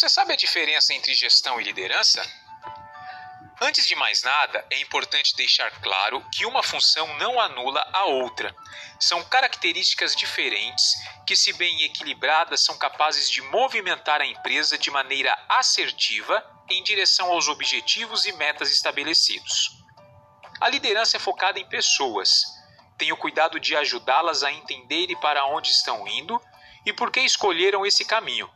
Você sabe a diferença entre gestão e liderança? Antes de mais nada, é importante deixar claro que uma função não anula a outra. São características diferentes que, se bem equilibradas, são capazes de movimentar a empresa de maneira assertiva em direção aos objetivos e metas estabelecidos. A liderança é focada em pessoas. Tem o cuidado de ajudá-las a entenderem para onde estão indo e por que escolheram esse caminho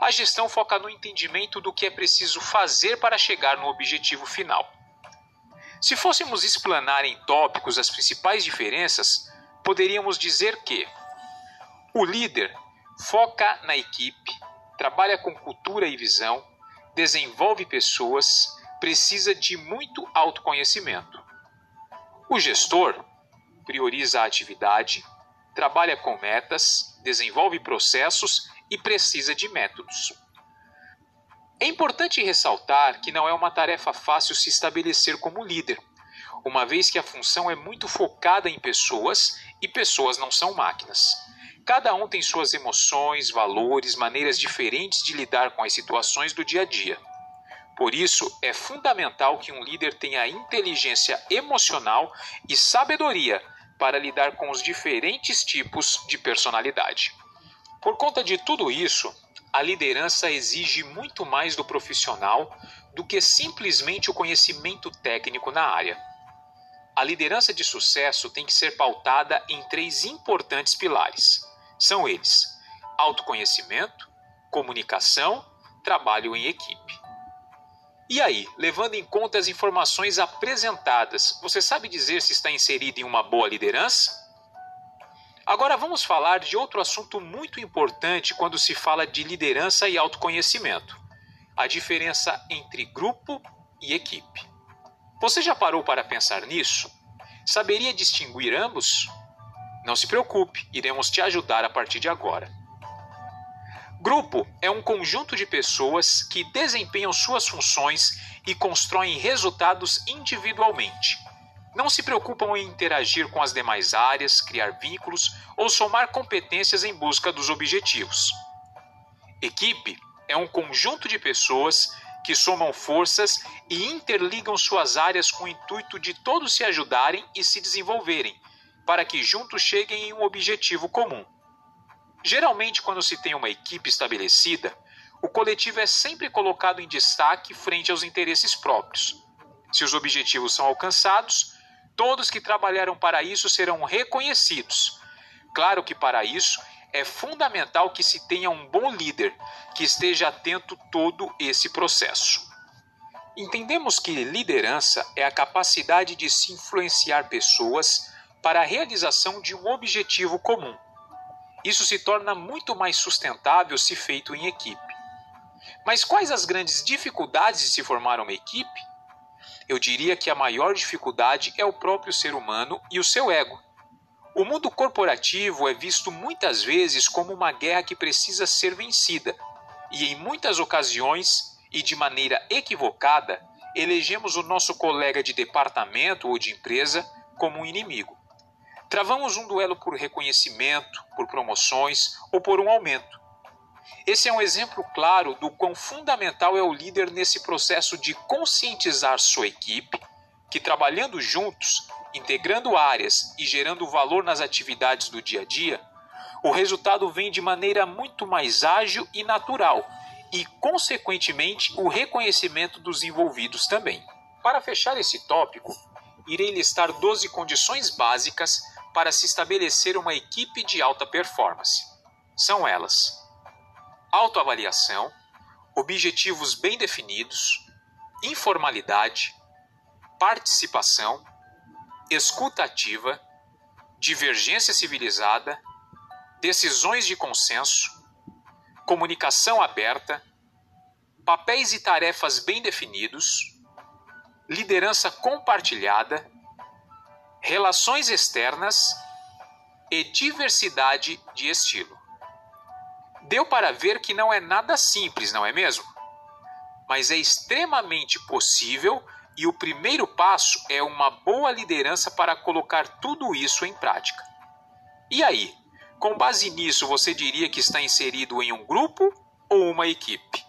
a gestão foca no entendimento do que é preciso fazer para chegar no objetivo final. Se fôssemos explanar em tópicos as principais diferenças, poderíamos dizer que o líder foca na equipe, trabalha com cultura e visão, desenvolve pessoas, precisa de muito autoconhecimento. O gestor prioriza a atividade, trabalha com metas, desenvolve processos e precisa de métodos. É importante ressaltar que não é uma tarefa fácil se estabelecer como líder, uma vez que a função é muito focada em pessoas e pessoas não são máquinas. Cada um tem suas emoções, valores, maneiras diferentes de lidar com as situações do dia a dia. Por isso, é fundamental que um líder tenha inteligência emocional e sabedoria para lidar com os diferentes tipos de personalidade. Por conta de tudo isso, a liderança exige muito mais do profissional do que simplesmente o conhecimento técnico na área. A liderança de sucesso tem que ser pautada em três importantes pilares. São eles: autoconhecimento, comunicação, trabalho em equipe. E aí, levando em conta as informações apresentadas, você sabe dizer se está inserido em uma boa liderança? Agora vamos falar de outro assunto muito importante quando se fala de liderança e autoconhecimento: a diferença entre grupo e equipe. Você já parou para pensar nisso? Saberia distinguir ambos? Não se preocupe, iremos te ajudar a partir de agora. Grupo é um conjunto de pessoas que desempenham suas funções e constroem resultados individualmente não se preocupam em interagir com as demais áreas, criar vínculos ou somar competências em busca dos objetivos. Equipe é um conjunto de pessoas que somam forças e interligam suas áreas com o intuito de todos se ajudarem e se desenvolverem, para que juntos cheguem em um objetivo comum. Geralmente, quando se tem uma equipe estabelecida, o coletivo é sempre colocado em destaque frente aos interesses próprios. Se os objetivos são alcançados, Todos que trabalharam para isso serão reconhecidos. Claro que para isso é fundamental que se tenha um bom líder que esteja atento todo esse processo. Entendemos que liderança é a capacidade de se influenciar pessoas para a realização de um objetivo comum. Isso se torna muito mais sustentável se feito em equipe. Mas quais as grandes dificuldades de se formar uma equipe? Eu diria que a maior dificuldade é o próprio ser humano e o seu ego. O mundo corporativo é visto muitas vezes como uma guerra que precisa ser vencida, e em muitas ocasiões, e de maneira equivocada, elegemos o nosso colega de departamento ou de empresa como um inimigo. Travamos um duelo por reconhecimento, por promoções ou por um aumento. Esse é um exemplo claro do quão fundamental é o líder nesse processo de conscientizar sua equipe, que trabalhando juntos, integrando áreas e gerando valor nas atividades do dia a dia, o resultado vem de maneira muito mais ágil e natural, e, consequentemente, o reconhecimento dos envolvidos também. Para fechar esse tópico, irei listar 12 condições básicas para se estabelecer uma equipe de alta performance. São elas: autoavaliação, objetivos bem definidos, informalidade, participação, escuta ativa, divergência civilizada, decisões de consenso, comunicação aberta, papéis e tarefas bem definidos, liderança compartilhada, relações externas e diversidade de estilo. Deu para ver que não é nada simples, não é mesmo? Mas é extremamente possível e o primeiro passo é uma boa liderança para colocar tudo isso em prática. E aí, com base nisso, você diria que está inserido em um grupo ou uma equipe?